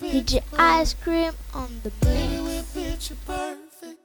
Did you ice cream on the beach? Baby, we're picture perfect.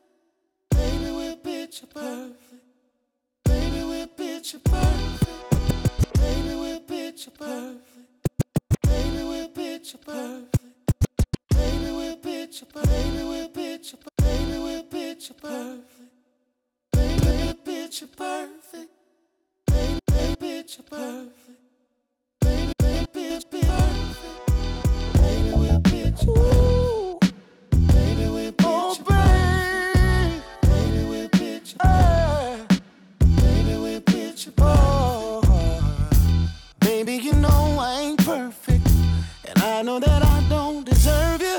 I know that I don't deserve you.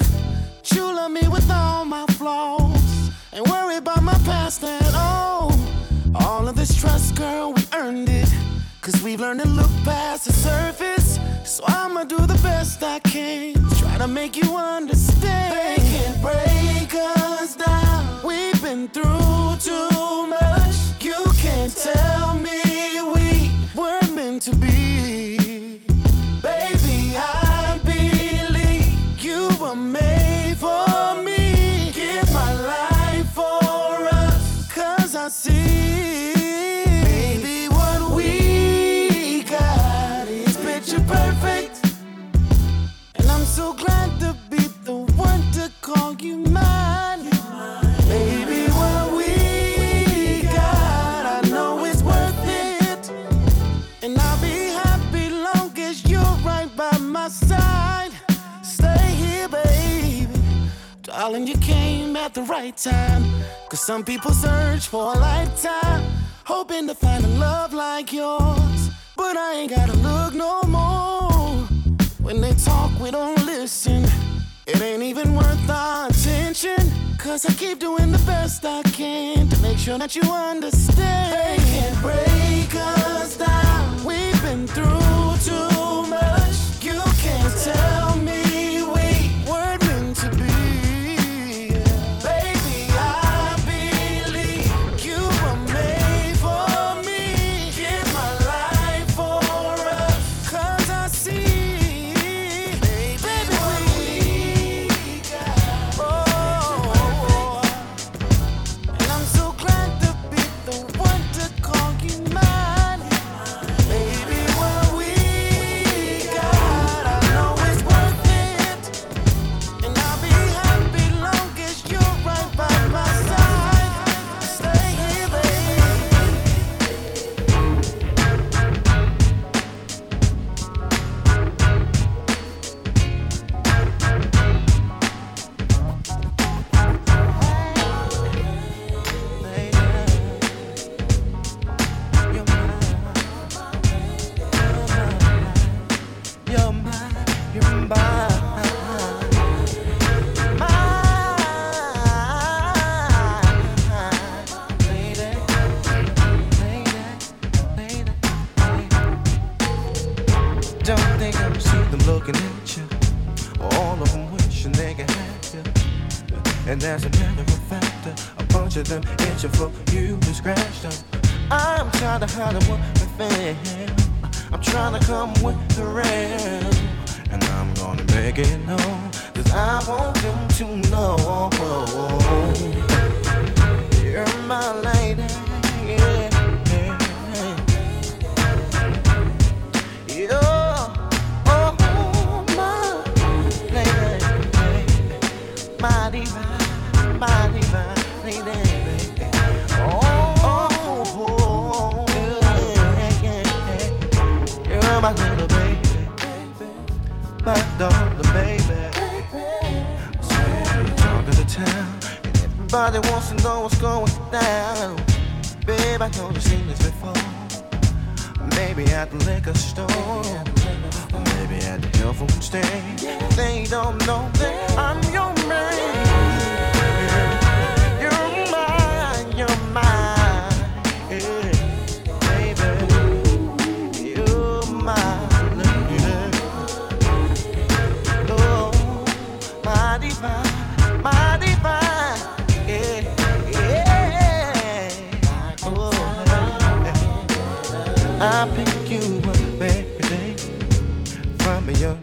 You love me with all my flaws. Ain't worry about my past at all. All of this trust, girl, we earned it. Cause we've learned to look past the surface. So I'ma do the best I can. Try to make you understand. They can't break us down. We've been through too much. You can't tell right time. Cause some people search for a lifetime, hoping to find a love like yours. But I ain't gotta look no more. When they talk, we don't listen. It ain't even worth our attention. Cause I keep doing the best I can to make sure that you understand. They can't break us down. Them itching for you to scratch them. I'm trying to hide what I feel. I'm trying to come with the real. And I'm gonna make it known. Cause I want them to know. You're my lady. You're my little baby, my darling baby. Say, talk of the town, and everybody wants to know what's going down. Babe, I know you've seen this before. Maybe at the liquor store, or maybe at the health food stand. They don't know that I'm your man.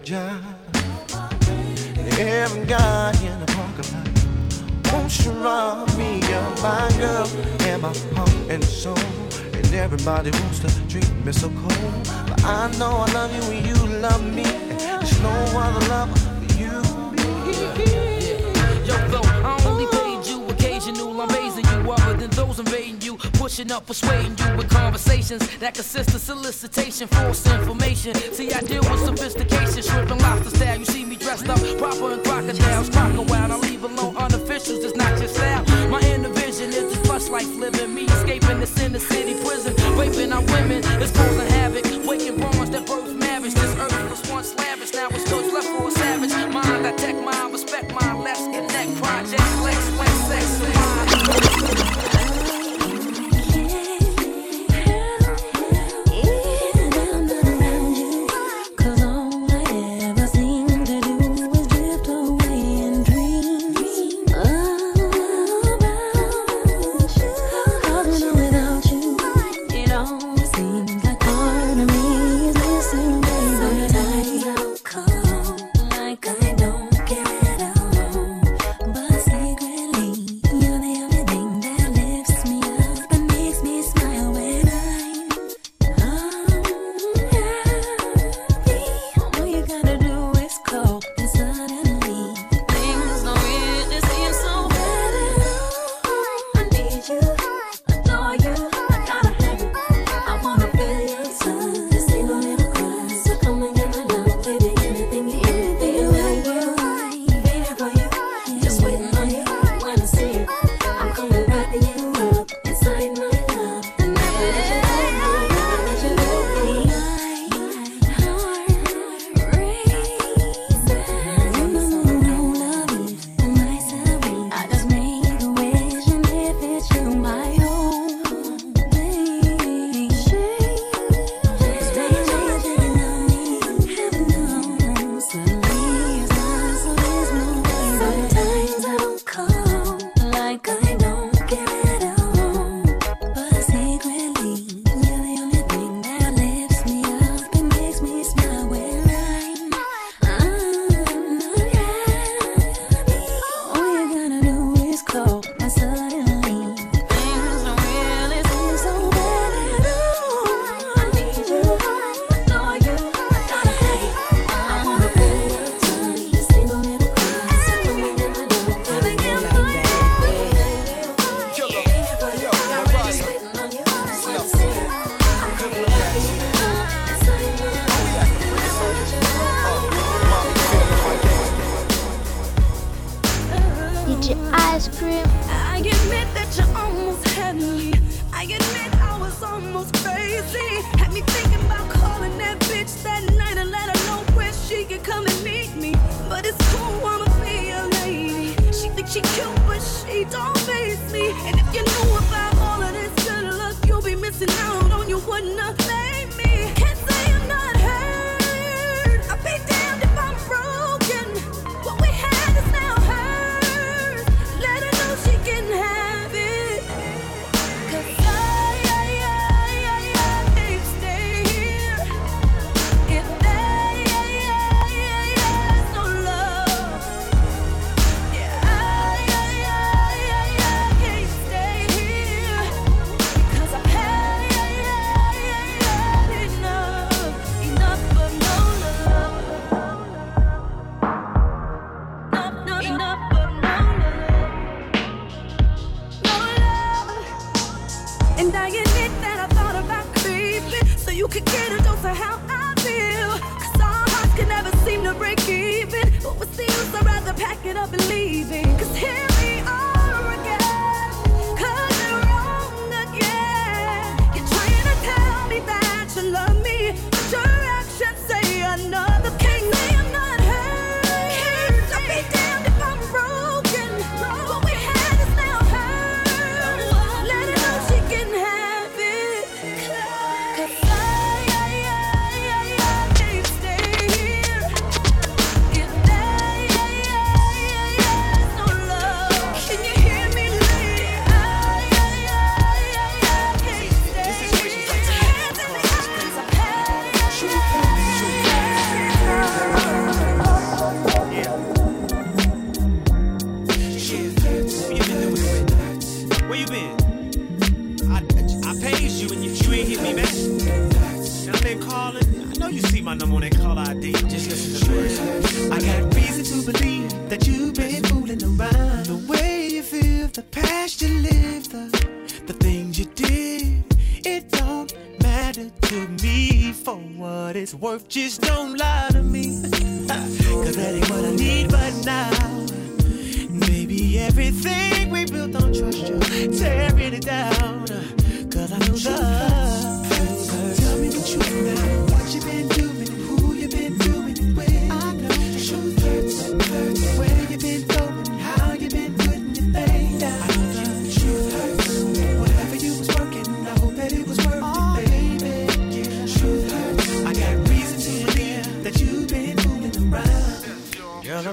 job. Every guy in the parking lot won't you rob me of my girl and my heart and soul. And everybody wants to treat me so cold. But I know I love you and you love me. There's no other love for you. invading you, pushing up, persuading you with conversations that consist of solicitation, false information. See, I deal with sophistication, shrimp and lobster style. You see me dressed up proper in crocodiles, crock a. I leave alone unofficials, it's not your style. My inner vision is this plush life living, me escaping this inner city prison, raping our women, it's causing havoc, waking bonds that both marriage. This earth was once lavish, now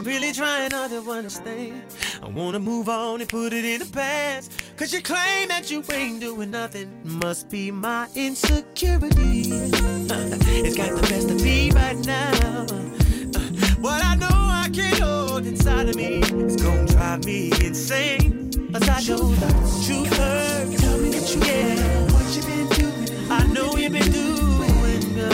Really trying not to understand. I wanna move on and put it in the past. Cause you claim that you ain't doing nothing. Must be my insecurity. it's got the best of me right now. What I know I can't hold inside of me is gonna drive me insane. Cause I know the truth hurts. Tell me that you yeah. What you been doing? I know you've been doing. Uh,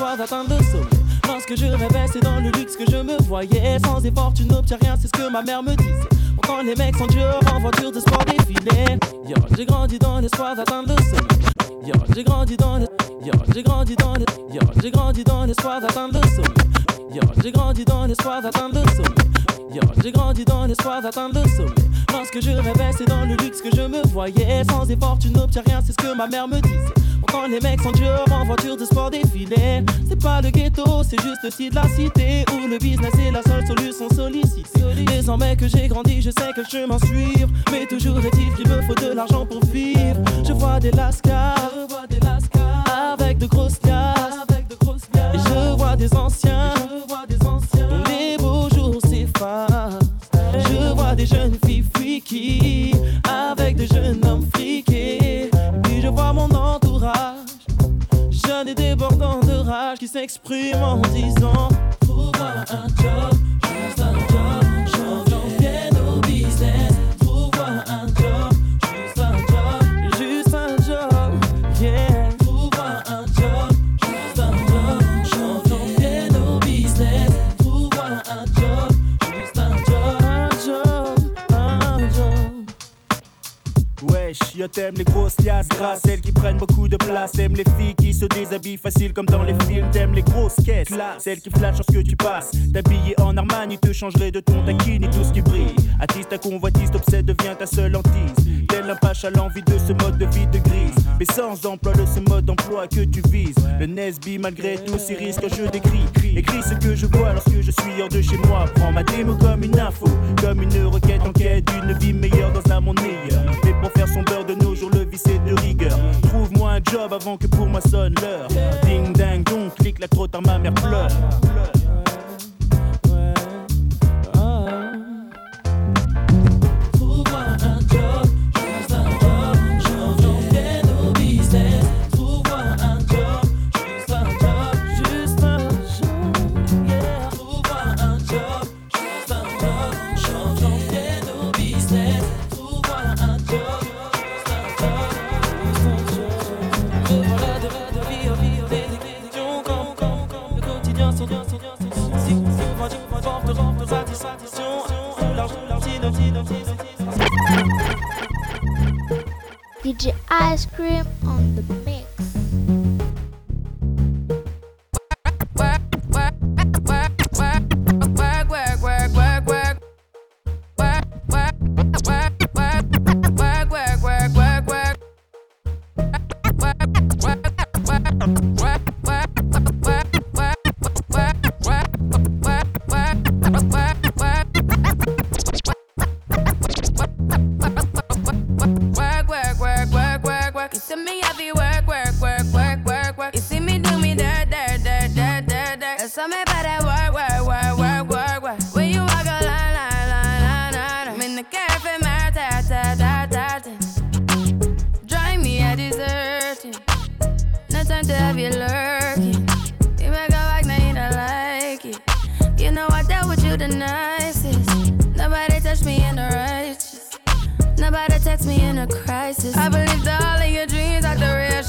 le. Lorsque je rêvais, c'est dans le luxe que je me voyais. Sans effort, tu n'obtiens rien, c'est ce que ma mère me disait. Quand les mecs sont durs en voiture de sport défilé. Yo, j'ai grandi dans l'espoir d'atteindre le sommet. Yo, j'ai grandi dans le. Yo, j'ai grandi dans le. Yo, j'ai grandi dans l'espoir d'atteindre le sommet. Yo, j'ai grandi dans l'espoir d'atteindre le sommet. Yo, j'ai grandi dans l'espoir d'atteindre le sommet. Lorsque je rêvais, c'est dans le luxe que je me voyais. Sans effort, tu n'obtiens rien, c'est ce que ma mère me disait. Quand les mecs sont durs en voiture de sport défilé. C'est pas le ghetto, c'est juste style de la cité où le business est la seule solution sollicitée. Désormais que j'ai grandi, je sais que je m'en suivre. Mais toujours est-il qu'il me faut de l'argent pour vivre. Je vois des lascars, avec de grosses liasses. Et je vois des anciens, qui s'exprime en disant Trouve-moi un job, T'aimes les grosses liasses grasses, celles qui prennent beaucoup de place. T'aimes les filles qui se déshabillent facile comme dans les films. T'aimes les grosses caisses, celles qui flashent lorsque tu passes. T'habiller en Armani te changerait de ton taquine et tout ce qui brille. Attise ta convoitise, t'obsède devient ta seule hantise. Tel un pache à l'envie de ce mode de vie de grise. Mais sans emploi de ce mode d'emploi que tu vises. Le Nesby, malgré tous ces risques, je décris. Écris ce que je vois lorsque je suis hors de chez moi. Prends ma démo comme une info, comme une requête en quête d'une vie meilleure dans un monde meilleur. Mais pour faire son beurre de nos job avant que pour moi sonne l'heure. Ding ding dong, clique la crotte ma mère pleure. see me heavy work, work, work, work, work, work. You see me do me dirt, dirt, dirt, dirt, dirt, dirt. That's all me better work, work, work, work, work, work. When you walk a line, line, line, line, line. I'm in the cafe, my ta ta ta ta ta. Drive me a dessert. No time to have you lurking. You make a walk, now you don't like it. You know I dealt with you the nicest. Nobody touched me in the righteous. Nobody text me in a crisis. I believed all of your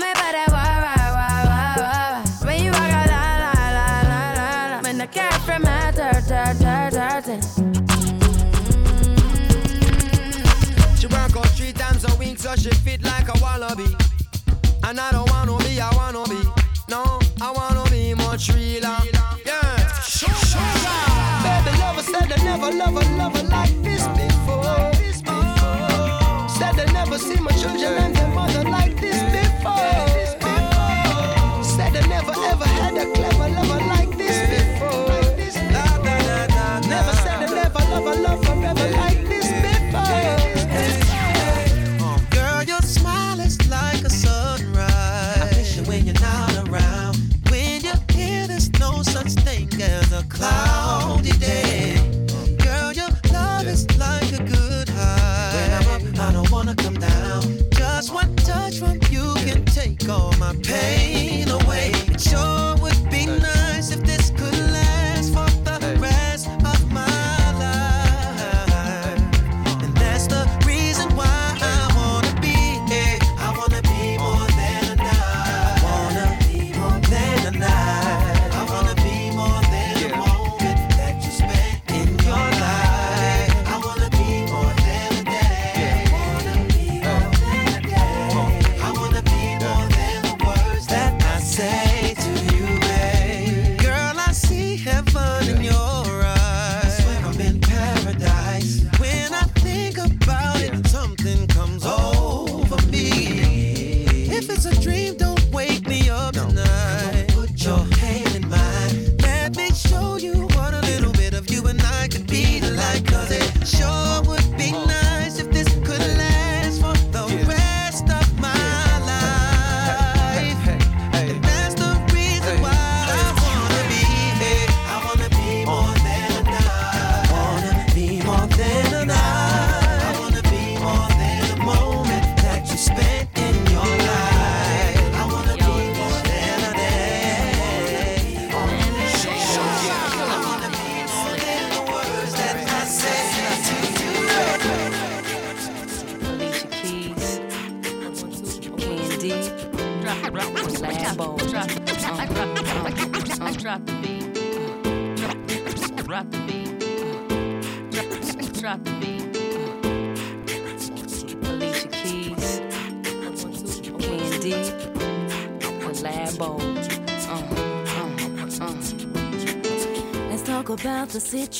Me that work, work, work, work, work. When you walk out, la la la la la la. When the cat from my ta ta ta ta. She work out three times a week, so she fit like a wallaby. And I don't wanna be, I wanna be. No, I wanna be much realer. Yeah. Baby lover said they never love a lover like this before. Said they never see my children and their mother like this before. Said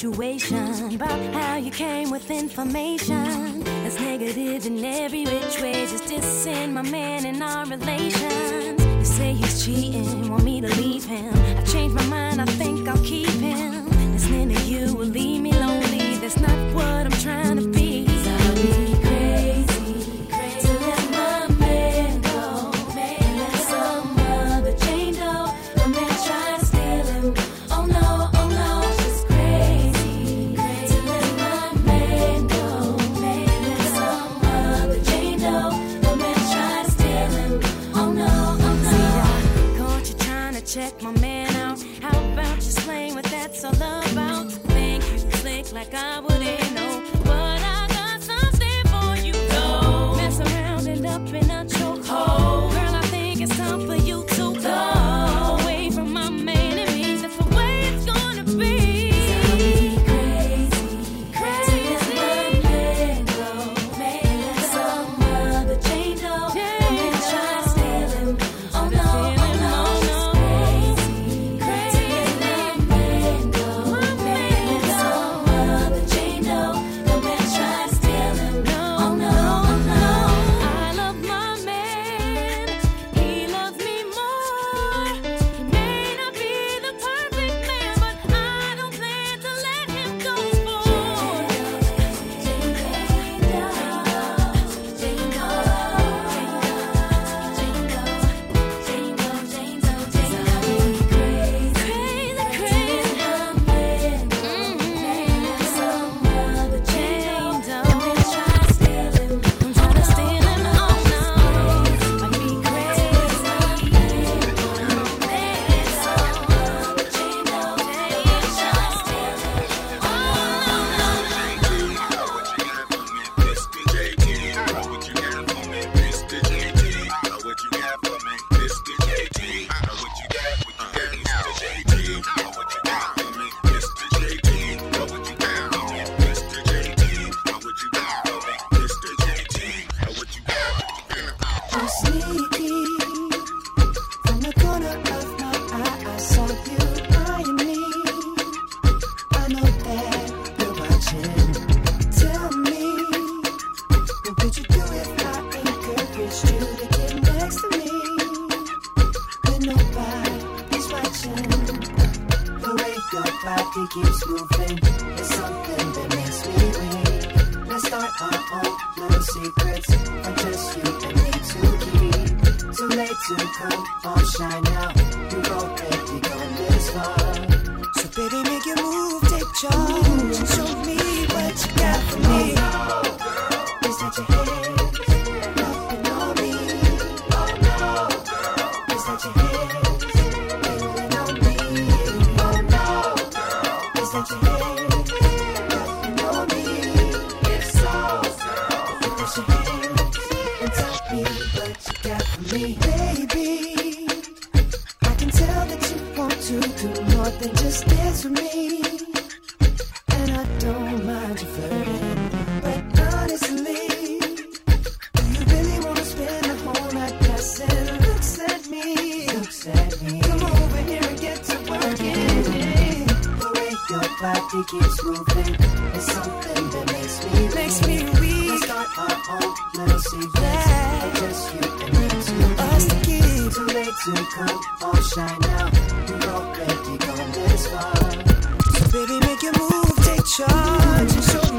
situation, about how you came with information. It's negative in every which way, just dissing my man in our relations. keeps moving. It's something that makes me weak. Let's start our own little secrets. And just you and me to keep. Too late to come on shine out. You already gone this far. So baby, make your move, take charge. Come over here and get to The way your body keeps is something that makes me makes me weak. Let's start our own little you. Us. Too late to come. We've already this far. So baby, make your move, take charge, and show.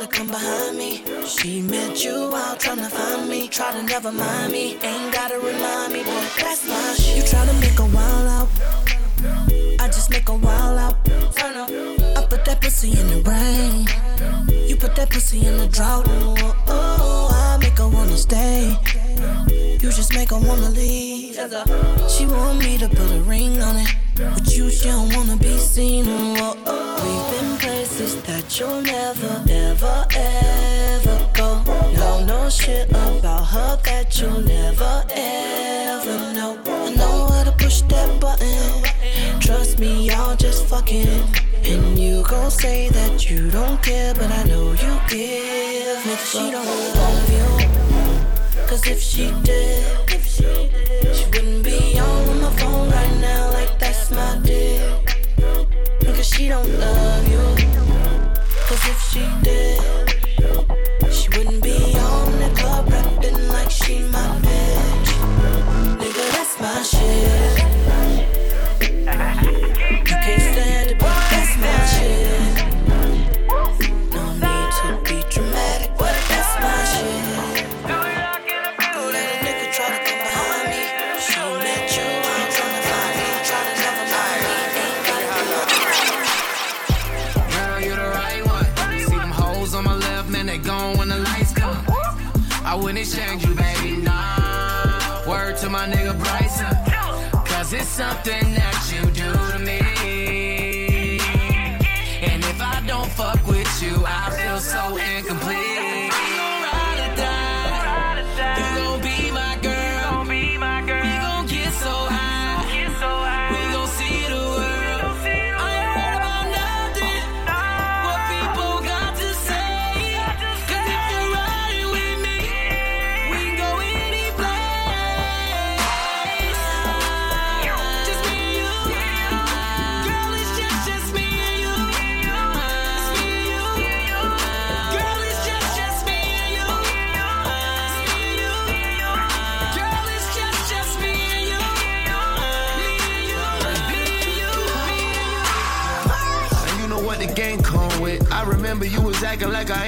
to come behind me. She met you out trying to find me. Try to never mind me. Ain't gotta remind me, boy, that's my shit. You try to make a wild out. I just make a wild out. Turn up. I put that pussy in the rain. You put that pussy in the drought. Oh, oh, oh make her wanna stay. You just make her wanna leave. She want me to put a ring on it. With you, she don't wanna be seen. Oh. oh, oh. We've been places that you'll never, never, ever go. Know no shit about her that you'll never, ever know. I know how to push that button. Trust me, y'all just fucking. And you gon' say that you don't care, but I know you give. If she don't love you. Cause if she did, if she, did, she wouldn't be on my phone right now, like that's my dick. Cause she don't love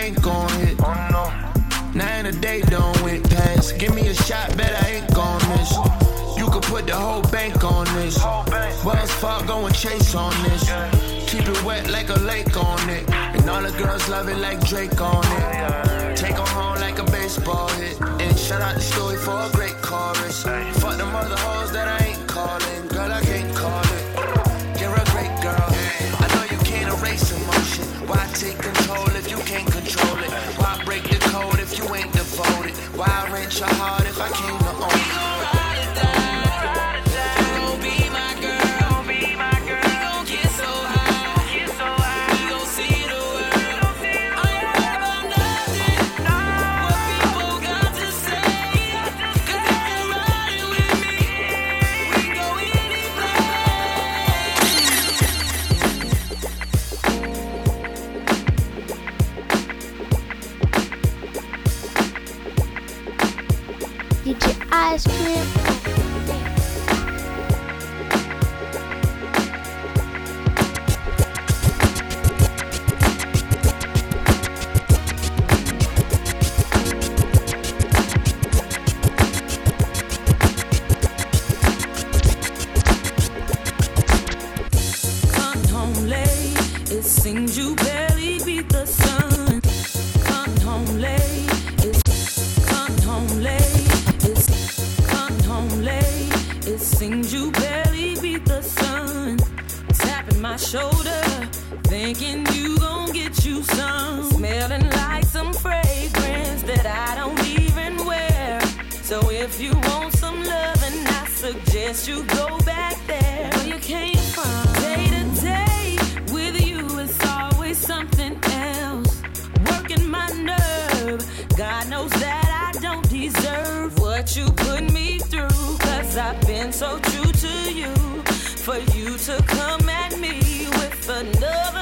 ain't gon' hit. Oh no. Nine a day don't went past. Give me a shot, bet I ain't gon' miss. You could put the whole bank on this. Wells Fargo and Chase on this. Keep it wet like a lake on it. And all the girls love it like Drake on it. Take 'em home like a baseball hit. And shout out the story for a Shahar. You gon' get you some. Smelling like some fragrance that I don't even wear. So if you want some loving, I suggest you go back there where you came from. Day to day with you, it's always something else. Working my nerve. God knows that I don't deserve what you put me through. Cause I've been so true to you. For you to come at me with another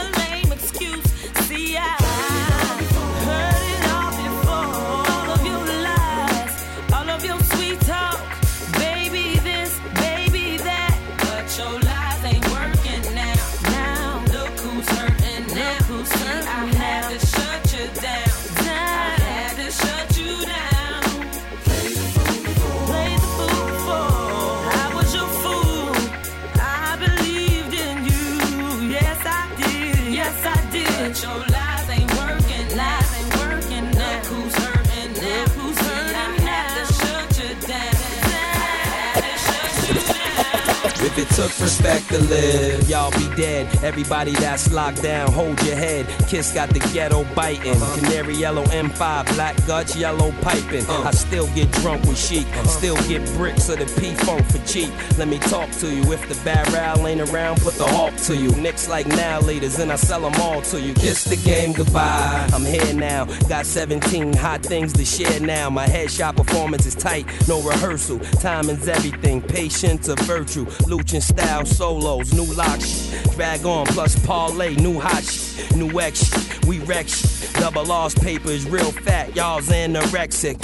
If it took respect to live, y'all be dead. Everybody that's locked down, hold your head. Kiss got the ghetto biting. Uh-huh. Canary yellow M5, black guts, yellow piping. Uh. I still get drunk with Sheek, uh-huh. still get bricks of the P funk for cheap. Let me talk to you. If the barrel ain't around, put the hawk to you. Nicks like now leaders, and I sell them all to you. Kiss the game goodbye. I'm here now. Got 17 hot things to share now. My headshot performance is tight, no rehearsal. Timing's everything. Patience a virtue. Luchin style solos, new lock shit. Drag on plus parlay, new hot shit. New X. We wreck shit. Double lost papers, real fat. Y'all's anorexic.